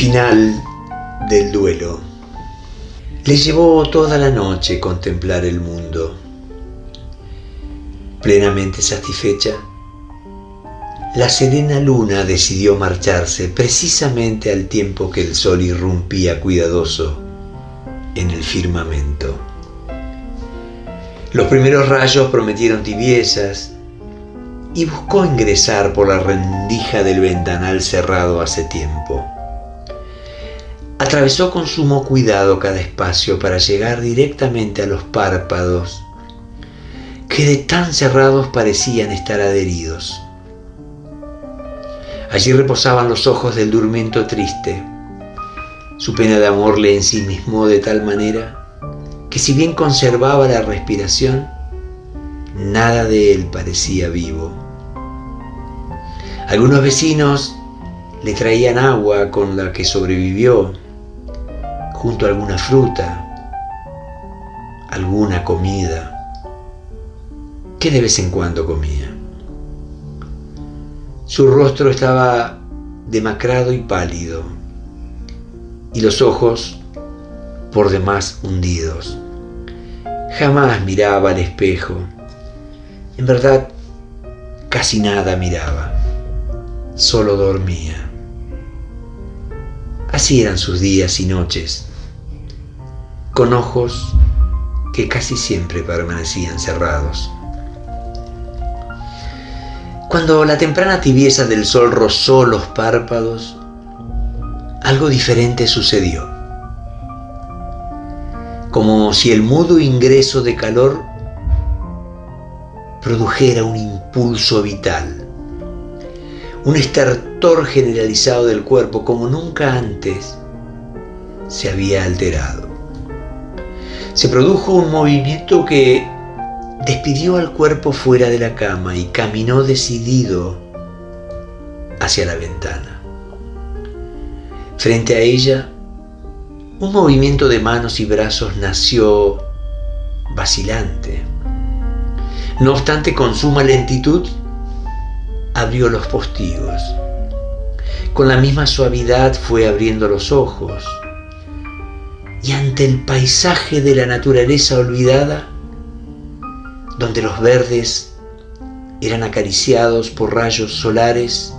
Final del duelo. Le llevó toda la noche contemplar el mundo. Plenamente satisfecha, la serena luna decidió marcharse precisamente al tiempo que el sol irrumpía cuidadoso en el firmamento. Los primeros rayos prometieron tibiezas y buscó ingresar por la rendija del ventanal cerrado hace tiempo. Atravesó con sumo cuidado cada espacio para llegar directamente a los párpados que de tan cerrados parecían estar adheridos. Allí reposaban los ojos del durmiento triste. Su pena de amor le ensimismó de tal manera que si bien conservaba la respiración, nada de él parecía vivo. Algunos vecinos le traían agua con la que sobrevivió junto a alguna fruta, alguna comida, que de vez en cuando comía. Su rostro estaba demacrado y pálido, y los ojos por demás hundidos. Jamás miraba al espejo. En verdad, casi nada miraba. Solo dormía. Así eran sus días y noches con ojos que casi siempre permanecían cerrados. Cuando la temprana tibieza del sol rozó los párpados, algo diferente sucedió. Como si el mudo ingreso de calor produjera un impulso vital, un estertor generalizado del cuerpo como nunca antes se había alterado se produjo un movimiento que despidió al cuerpo fuera de la cama y caminó decidido hacia la ventana. Frente a ella, un movimiento de manos y brazos nació vacilante. No obstante, con suma lentitud, abrió los postigos. Con la misma suavidad fue abriendo los ojos y ante el paisaje de la naturaleza olvidada, donde los verdes eran acariciados por rayos solares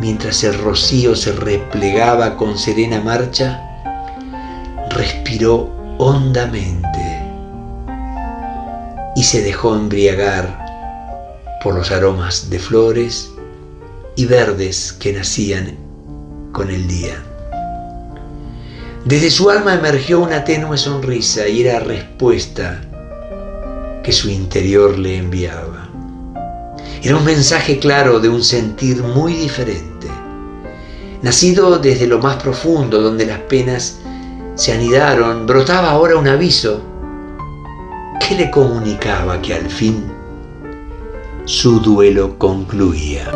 mientras el rocío se replegaba con serena marcha, respiró hondamente y se dejó embriagar por los aromas de flores y verdes que nacían con el día. Desde su alma emergió una tenue sonrisa y era respuesta que su interior le enviaba. Era un mensaje claro de un sentir muy diferente, nacido desde lo más profundo donde las penas se anidaron, brotaba ahora un aviso que le comunicaba que al fin su duelo concluía.